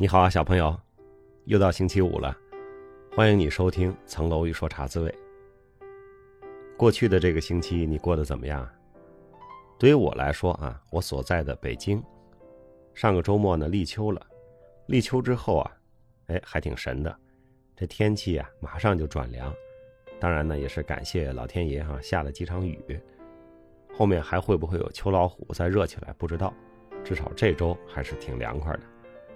你好啊，小朋友，又到星期五了，欢迎你收听《层楼一说茶滋味》。过去的这个星期你过得怎么样？对于我来说啊，我所在的北京，上个周末呢立秋了，立秋之后啊，哎，还挺神的，这天气啊马上就转凉。当然呢，也是感谢老天爷哈，下了几场雨。后面还会不会有秋老虎再热起来？不知道，至少这周还是挺凉快的。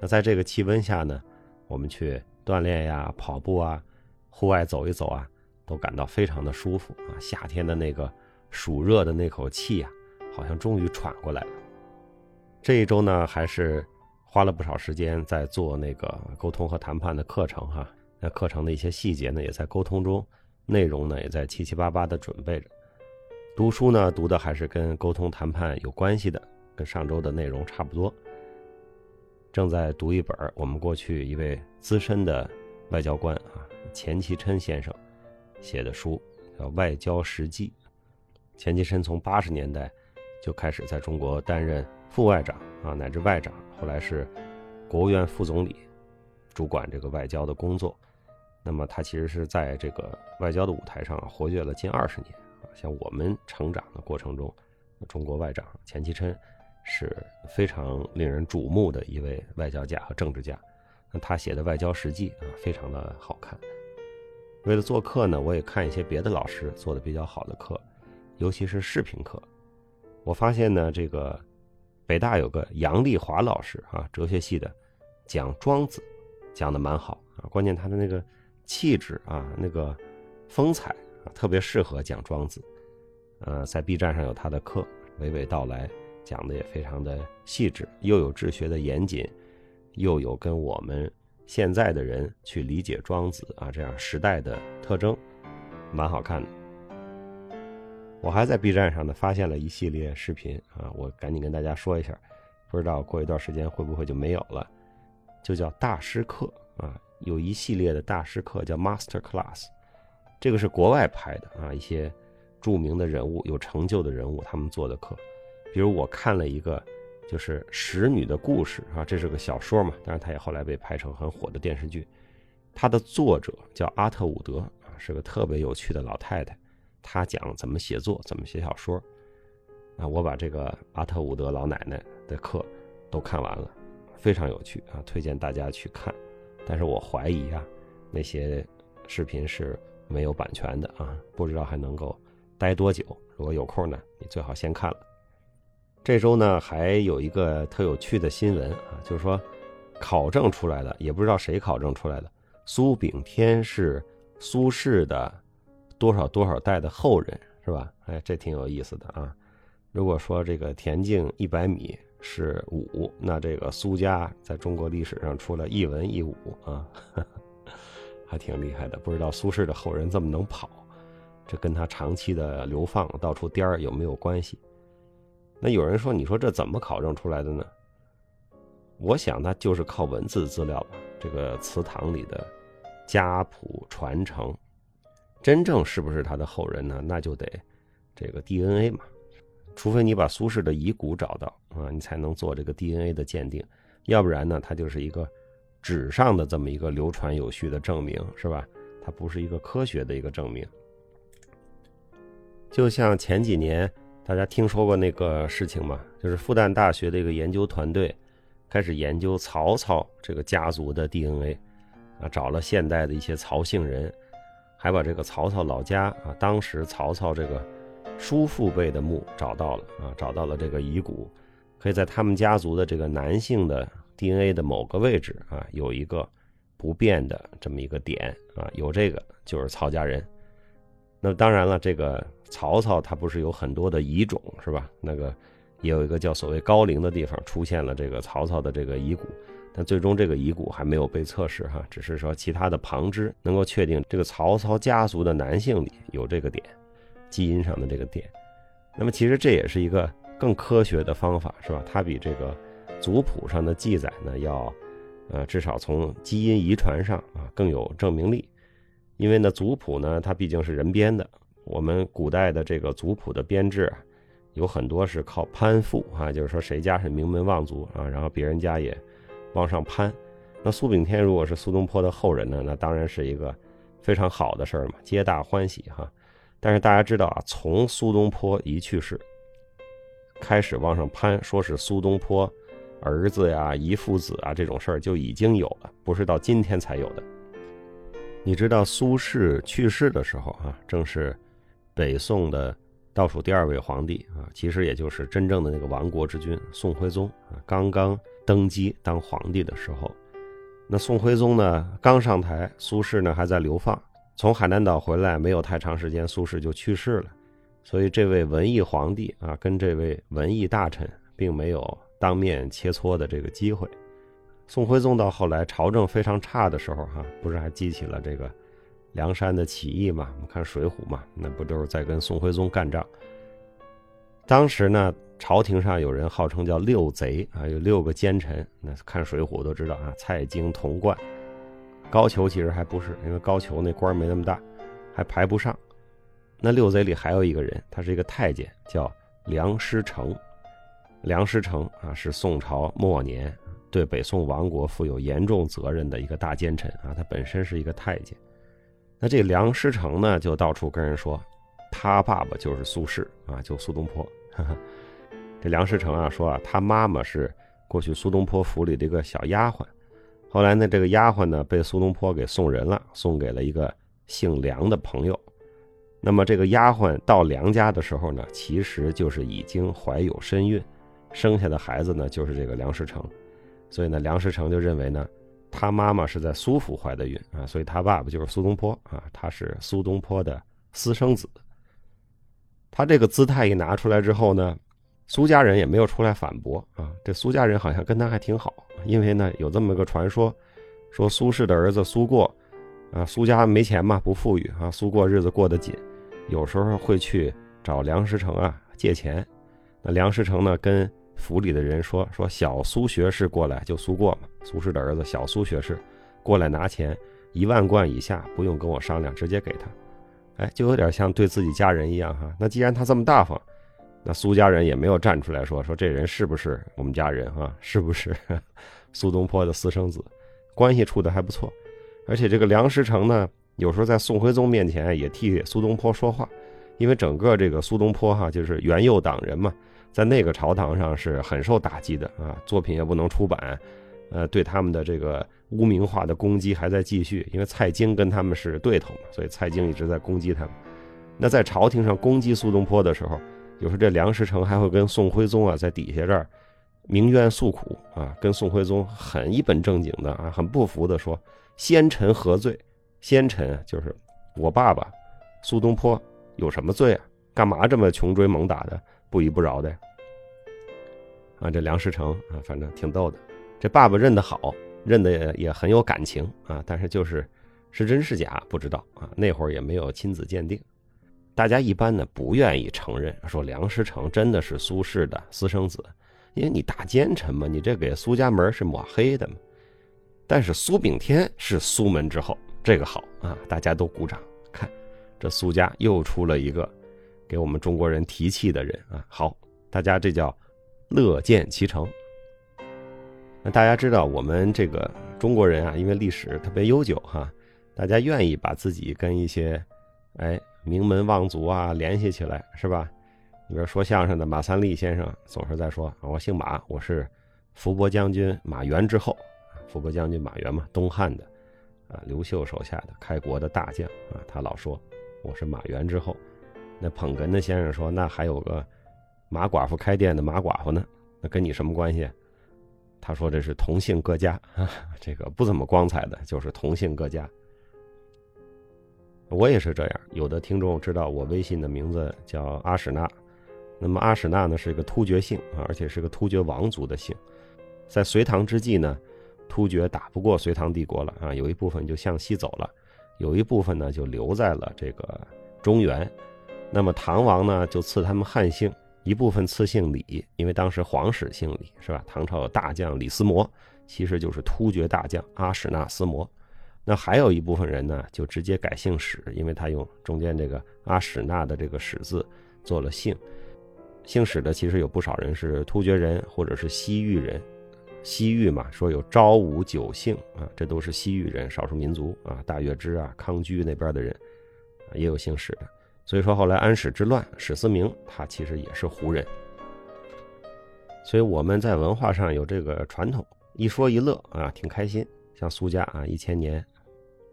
那在这个气温下呢，我们去锻炼呀、跑步啊、户外走一走啊，都感到非常的舒服啊。夏天的那个暑热的那口气呀，好像终于喘过来了。这一周呢，还是花了不少时间在做那个沟通和谈判的课程哈。那课程的一些细节呢，也在沟通中，内容呢，也在七七八八的准备着。读书呢，读的还是跟沟通谈判有关系的，跟上周的内容差不多。正在读一本我们过去一位资深的外交官啊钱其琛先生写的书，叫《外交实际》。钱其琛从八十年代就开始在中国担任副外长啊乃至外长，后来是国务院副总理，主管这个外交的工作。那么他其实是在这个外交的舞台上活跃了近二十年啊。像我们成长的过程中，中国外长钱其琛。是非常令人瞩目的一位外交家和政治家，那他写的《外交实记》啊，非常的好看。为了做课呢，我也看一些别的老师做的比较好的课，尤其是视频课。我发现呢，这个北大有个杨丽华老师啊，哲学系的，讲庄子，讲的蛮好啊。关键他的那个气质啊，那个风采啊，特别适合讲庄子。呃，在 B 站上有他的课，娓娓道来。讲的也非常的细致，又有治学的严谨，又有跟我们现在的人去理解庄子啊这样时代的特征，蛮好看的。我还在 B 站上呢发现了一系列视频啊，我赶紧跟大家说一下，不知道过一段时间会不会就没有了，就叫大师课啊，有一系列的大师课叫 Master Class，这个是国外拍的啊，一些著名的人物、有成就的人物他们做的课。比如我看了一个，就是《使女的故事》啊，这是个小说嘛，但是它也后来被拍成很火的电视剧。它的作者叫阿特伍德啊，是个特别有趣的老太太。她讲怎么写作，怎么写小说。啊，我把这个阿特伍德老奶奶的课都看完了，非常有趣啊，推荐大家去看。但是我怀疑啊，那些视频是没有版权的啊，不知道还能够待多久。如果有空呢，你最好先看了。这周呢，还有一个特有趣的新闻啊，就是说，考证出来的，也不知道谁考证出来的，苏炳添是苏轼的多少多少代的后人，是吧？哎，这挺有意思的啊。如果说这个田径一百米是武，那这个苏家在中国历史上出了一文一武啊，还挺厉害的。不知道苏轼的后人这么能跑，这跟他长期的流放到处颠儿有没有关系？那有人说：“你说这怎么考证出来的呢？”我想，那就是靠文字资料吧。这个祠堂里的家谱传承，真正是不是他的后人呢？那就得这个 DNA 嘛。除非你把苏轼的遗骨找到啊，你才能做这个 DNA 的鉴定。要不然呢，它就是一个纸上的这么一个流传有序的证明，是吧？它不是一个科学的一个证明。就像前几年。大家听说过那个事情吗？就是复旦大学的一个研究团队开始研究曹操这个家族的 DNA，啊，找了现代的一些曹姓人，还把这个曹操老家啊，当时曹操这个叔父辈的墓找到了啊，找到了这个遗骨，可以在他们家族的这个男性的 DNA 的某个位置啊，有一个不变的这么一个点啊，有这个就是曹家人。那当然了，这个。曹操他不是有很多的遗种是吧？那个也有一个叫所谓高陵的地方出现了这个曹操的这个遗骨，但最终这个遗骨还没有被测试哈，只是说其他的旁支能够确定这个曹操家族的男性里有这个点，基因上的这个点。那么其实这也是一个更科学的方法是吧？它比这个族谱上的记载呢要，呃，至少从基因遗传上啊更有证明力，因为呢族谱呢它毕竟是人编的。我们古代的这个族谱的编制，有很多是靠攀附啊，就是说谁家是名门望族啊，然后别人家也往上攀。那苏炳添如果是苏东坡的后人呢，那当然是一个非常好的事儿嘛，皆大欢喜哈。但是大家知道啊，从苏东坡一去世开始往上攀，说是苏东坡儿子呀、遗父子啊这种事儿就已经有了，不是到今天才有的。你知道苏轼去世的时候啊，正是北宋的倒数第二位皇帝啊，其实也就是真正的那个亡国之君宋徽宗啊，刚刚登基当皇帝的时候。那宋徽宗呢，刚上台，苏轼呢还在流放，从海南岛回来没有太长时间，苏轼就去世了。所以这位文艺皇帝啊，跟这位文艺大臣并没有当面切磋的这个机会。宋徽宗到后来朝政非常差的时候，哈，不是还激起了这个梁山的起义嘛？我们看《水浒》嘛，那不都是在跟宋徽宗干仗？当时呢？朝廷上有人号称叫六贼啊，有六个奸臣。那看《水浒》都知道啊，蔡京、童贯、高俅其实还不是，因为高俅那官没那么大，还排不上。那六贼里还有一个人，他是一个太监，叫梁师成。梁师成啊，是宋朝末年对北宋亡国负有严重责任的一个大奸臣啊。他本身是一个太监。那这梁师成呢，就到处跟人说，他爸爸就是苏轼啊，就苏东坡。这梁师成啊说啊，他妈妈是过去苏东坡府里的一个小丫鬟，后来呢，这个丫鬟呢被苏东坡给送人了，送给了一个姓梁的朋友。那么这个丫鬟到梁家的时候呢，其实就是已经怀有身孕，生下的孩子呢就是这个梁师成。所以呢，梁师成就认为呢，他妈妈是在苏府怀的孕啊，所以他爸爸就是苏东坡啊，他是苏东坡的私生子。他这个姿态一拿出来之后呢。苏家人也没有出来反驳啊，这苏家人好像跟他还挺好，因为呢有这么个传说，说苏轼的儿子苏过，啊苏家没钱嘛，不富裕啊，苏过日子过得紧，有时候会去找梁师成啊借钱，那梁师成呢跟府里的人说说小苏学士过来就苏过嘛，苏轼的儿子小苏学士过来拿钱一万贯以下不用跟我商量直接给他，哎就有点像对自己家人一样哈，那既然他这么大方。那苏家人也没有站出来说说这人是不是我们家人啊？是不是 苏东坡的私生子？关系处的还不错，而且这个梁师成呢，有时候在宋徽宗面前也替苏东坡说话，因为整个这个苏东坡哈就是元佑党人嘛，在那个朝堂上是很受打击的啊，作品也不能出版，呃，对他们的这个污名化的攻击还在继续，因为蔡京跟他们是对头嘛，所以蔡京一直在攻击他们。那在朝廷上攻击苏东坡的时候。有时候这梁师成还会跟宋徽宗啊在底下这儿鸣冤诉苦啊，跟宋徽宗很一本正经的啊，很不服的说：“先臣何罪？先臣就是我爸爸苏东坡有什么罪啊？干嘛这么穷追猛打的，不依不饶的呀？”啊，这梁师成啊，反正挺逗的。这爸爸认得好，认得也很有感情啊，但是就是是真是假不知道啊，那会儿也没有亲子鉴定。大家一般呢不愿意承认说梁师成真的是苏轼的私生子，因为你大奸臣嘛，你这给苏家门是抹黑的嘛。但是苏炳添是苏门之后，这个好啊，大家都鼓掌。看，这苏家又出了一个给我们中国人提气的人啊。好，大家这叫乐见其成。那大家知道我们这个中国人啊，因为历史特别悠久哈，大家愿意把自己跟一些哎。名门望族啊，联系起来是吧？你比如说相声的马三立先生，总是在说：“我姓马，我是伏波将军马援之后。”伏波将军马援嘛，东汉的啊，刘秀手下的开国的大将啊，他老说我是马援之后。那捧哏的先生说：“那还有个马寡妇开店的马寡妇呢，那跟你什么关系？”他说：“这是同姓各家，这个不怎么光彩的，就是同姓各家。”我也是这样，有的听众知道我微信的名字叫阿史那，那么阿史那呢是一个突厥姓啊，而且是个突厥王族的姓，在隋唐之际呢，突厥打不过隋唐帝国了啊，有一部分就向西走了，有一部分呢就留在了这个中原，那么唐王呢就赐他们汉姓，一部分赐姓李，因为当时皇室姓李是吧？唐朝有大将李思摩，其实就是突厥大将阿史那思摩。那还有一部分人呢，就直接改姓史，因为他用中间这个阿史那的这个史字做了姓。姓史的其实有不少人是突厥人或者是西域人，西域嘛，说有昭武九姓啊，这都是西域人，少数民族啊，大月支啊、康居那边的人啊，也有姓史的。所以说后来安史之乱，史思明他其实也是胡人。所以我们在文化上有这个传统，一说一乐啊，挺开心。像苏家啊，一千年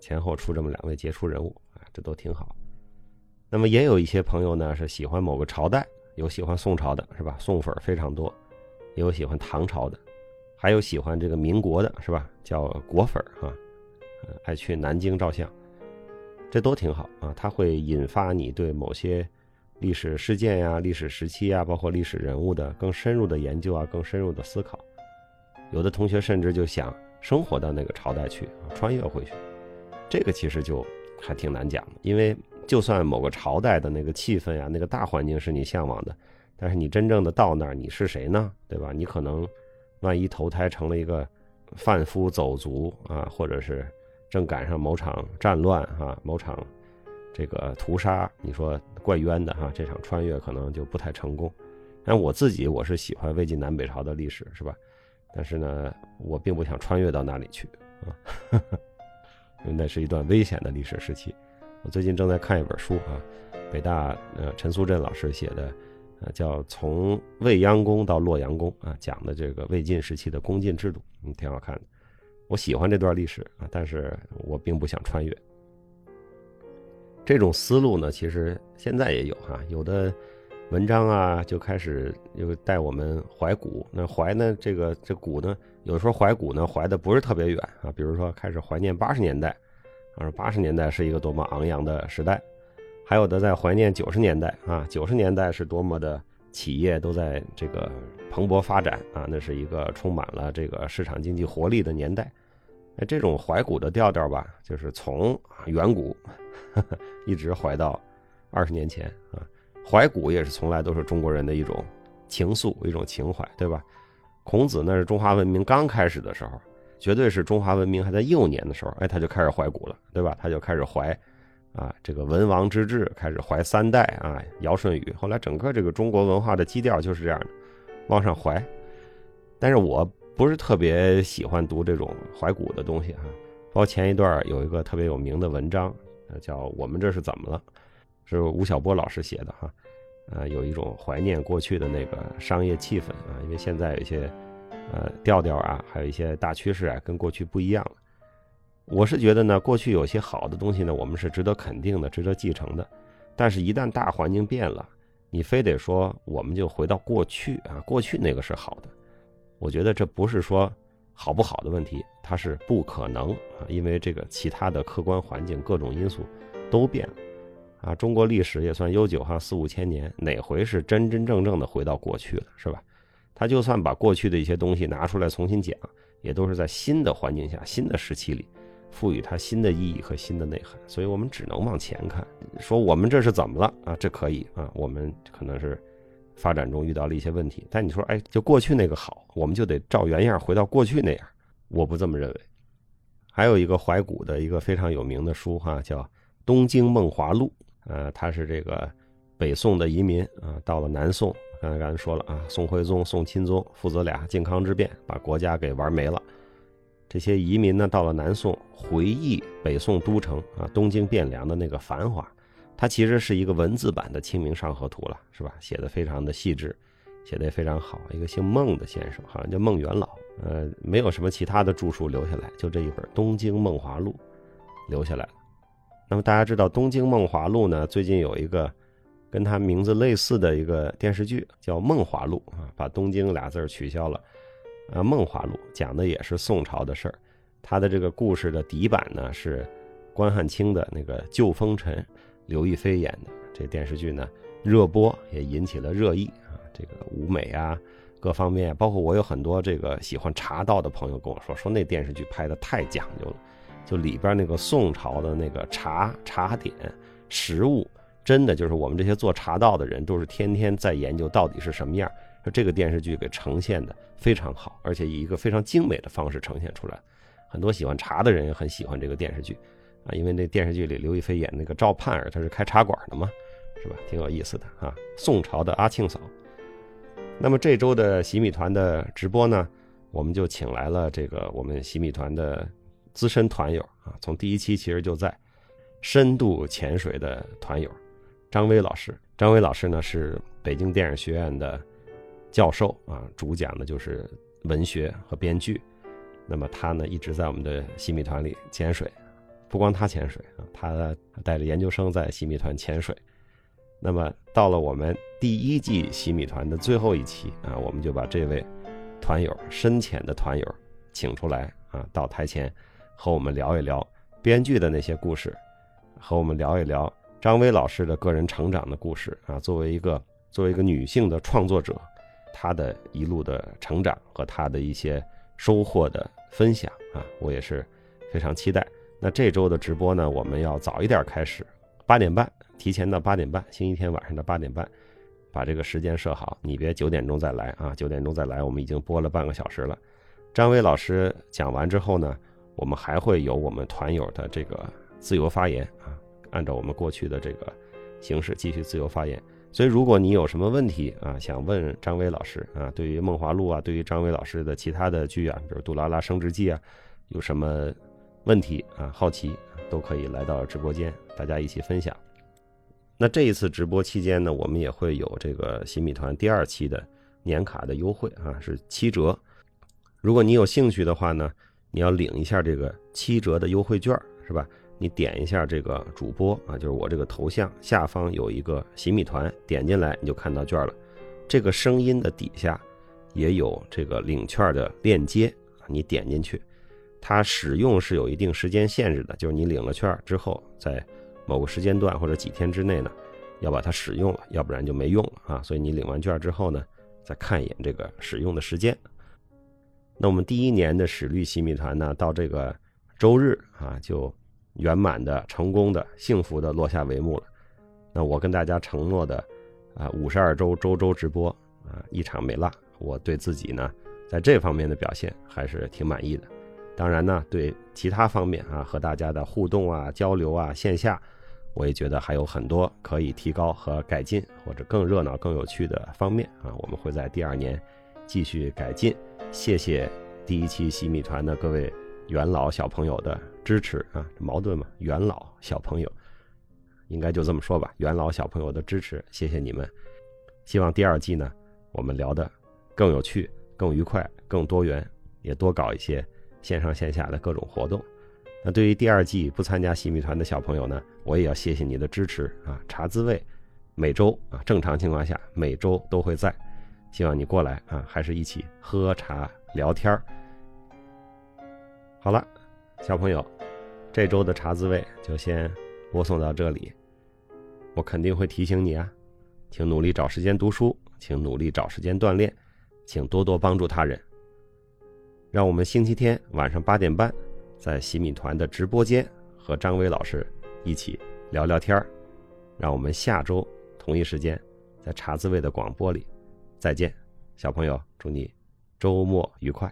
前后出这么两位杰出人物啊，这都挺好。那么也有一些朋友呢是喜欢某个朝代，有喜欢宋朝的，是吧？宋粉非常多，也有喜欢唐朝的。还有喜欢这个民国的，是吧？叫国粉儿啊，爱去南京照相，这都挺好啊。它会引发你对某些历史事件呀、历史时期啊，包括历史人物的更深入的研究啊、更深入的思考。有的同学甚至就想生活到那个朝代去，穿越回去。这个其实就还挺难讲的，因为就算某个朝代的那个气氛呀、那个大环境是你向往的，但是你真正的到那儿，你是谁呢？对吧？你可能。万一投胎成了一个 贩夫走卒啊，或者是正赶上某场战乱哈，某场这个屠杀，你说怪冤的哈，这场穿越可能就不太成功。但我自己我是喜欢魏晋南北朝的历史，是吧？但是呢，我并不想穿越到那里去啊，因为那是一段危险的历史时期。我最近正在看一本书啊，北大呃陈苏振老师写的。呃，叫从未央宫到洛阳宫啊，讲的这个魏晋时期的宫禁制度，嗯，挺好看的。我喜欢这段历史啊，但是我并不想穿越。这种思路呢，其实现在也有哈，有的文章啊就开始又带我们怀古。那怀呢，这个这古呢，有时候怀古呢怀的不是特别远啊，比如说开始怀念八十年代，啊，八十年代是一个多么昂扬的时代。还有的在怀念九十年代啊，九十年代是多么的企业都在这个蓬勃发展啊，那是一个充满了这个市场经济活力的年代。哎，这种怀古的调调吧，就是从远古 一直怀到二十年前啊。怀古也是从来都是中国人的一种情愫，一种情怀，对吧？孔子那是中华文明刚开始的时候，绝对是中华文明还在幼年的时候，哎，他就开始怀古了，对吧？他就开始怀。啊，这个文王之治开始怀三代啊，尧舜禹，后来整个这个中国文化的基调就是这样的，往上怀。但是我不是特别喜欢读这种怀古的东西哈。包括前一段有一个特别有名的文章，叫《我们这是怎么了》，是吴晓波老师写的哈。啊，有一种怀念过去的那个商业气氛啊，因为现在有一些呃调调啊，还有一些大趋势啊，跟过去不一样了。我是觉得呢，过去有些好的东西呢，我们是值得肯定的，值得继承的。但是，一旦大环境变了，你非得说我们就回到过去啊，过去那个是好的。我觉得这不是说好不好的问题，它是不可能啊，因为这个其他的客观环境各种因素都变了啊。中国历史也算悠久哈，四五千年，哪回是真真正正的回到过去了，是吧？他就算把过去的一些东西拿出来重新讲，也都是在新的环境下、新的时期里。赋予它新的意义和新的内涵，所以我们只能往前看，说我们这是怎么了啊？这可以啊，我们可能是发展中遇到了一些问题，但你说，哎，就过去那个好，我们就得照原样回到过去那样，我不这么认为。还有一个怀古的一个非常有名的书哈，叫《东京梦华录》，呃，它是这个北宋的移民啊，到了南宋，刚才刚才说了啊，宋徽宗、宋钦宗父子俩靖康之变，把国家给玩没了。这些移民呢，到了南宋，回忆北宋都城啊，东京汴梁的那个繁华，它其实是一个文字版的《清明上河图》了，是吧？写的非常的细致，写的也非常好。一个姓孟的先生，好像叫孟元老，呃，没有什么其他的著述留下来，就这一本《东京梦华录》留下来了。那么大家知道，《东京梦华录》呢，最近有一个跟它名字类似的一个电视剧，叫《梦华录》啊，把“东京”俩字取消了。啊，《梦华录》讲的也是宋朝的事儿，他的这个故事的底板呢是关汉卿的那个旧风尘，刘亦菲演的这电视剧呢热播也引起了热议啊，这个舞美啊各方面，包括我有很多这个喜欢茶道的朋友跟我说，说那电视剧拍的太讲究了，就里边那个宋朝的那个茶茶点食物，真的就是我们这些做茶道的人都是天天在研究到底是什么样。说这个电视剧给呈现的非常好，而且以一个非常精美的方式呈现出来，很多喜欢茶的人也很喜欢这个电视剧，啊，因为那电视剧里刘亦菲演那个赵盼儿，她是开茶馆的嘛，是吧？挺有意思的啊。宋朝的阿庆嫂。那么这周的洗米团的直播呢，我们就请来了这个我们洗米团的资深团友啊，从第一期其实就在深度潜水的团友张威老师。张威老师呢是北京电影学院的教授啊，主讲的就是文学和编剧。那么他呢一直在我们的洗米团里潜水，不光他潜水啊，他带着研究生在洗米团潜水。那么到了我们第一季洗米团的最后一期啊，我们就把这位团友深浅的团友请出来啊，到台前和我们聊一聊编剧的那些故事，和我们聊一聊张薇老师的个人成长的故事啊。作为一个作为一个女性的创作者，他的一路的成长和他的一些收获的分享啊，我也是非常期待。那这周的直播呢，我们要早一点开始，八点半。提前到八点半，星期天晚上的八点半，把这个时间设好。你别九点钟再来啊！九点钟再来，我们已经播了半个小时了。张威老师讲完之后呢，我们还会有我们团友的这个自由发言啊，按照我们过去的这个形式继续自由发言。所以，如果你有什么问题啊，想问张威老师啊，对于《梦华录》啊，对于张威老师的其他的剧啊，比如《杜拉拉升职记》啊，有什么问题啊，好奇都可以来到直播间，大家一起分享。那这一次直播期间呢，我们也会有这个新米团第二期的年卡的优惠啊，是七折。如果你有兴趣的话呢，你要领一下这个七折的优惠券，是吧？你点一下这个主播啊，就是我这个头像下方有一个洗米团，点进来你就看到券了。这个声音的底下也有这个领券的链接，你点进去，它使用是有一定时间限制的，就是你领了券之后在。某个时间段或者几天之内呢，要把它使用了，要不然就没用了啊。所以你领完券之后呢，再看一眼这个使用的时间。那我们第一年的史律洗米团呢，到这个周日啊，就圆满的、成功的、幸福的落下帷幕了。那我跟大家承诺的啊，五十二周周周直播啊，一场没落。我对自己呢，在这方面的表现还是挺满意的。当然呢，对其他方面啊，和大家的互动啊、交流啊，线下。我也觉得还有很多可以提高和改进，或者更热闹、更有趣的方面啊！我们会在第二年继续改进。谢谢第一期洗米团的各位元老小朋友的支持啊！矛盾嘛，元老小朋友应该就这么说吧。元老小朋友的支持，谢谢你们。希望第二季呢，我们聊的更有趣、更愉快、更多元，也多搞一些线上线下的各种活动。那对于第二季不参加洗米团的小朋友呢，我也要谢谢你的支持啊！茶滋味，每周啊，正常情况下每周都会在，希望你过来啊，还是一起喝茶聊天儿。好了，小朋友，这周的茶滋味就先播送到这里。我肯定会提醒你啊，请努力找时间读书，请努力找时间锻炼，请多多帮助他人。让我们星期天晚上八点半。在洗米团的直播间和张威老师一起聊聊天儿，让我们下周同一时间在茶滋味的广播里再见，小朋友，祝你周末愉快。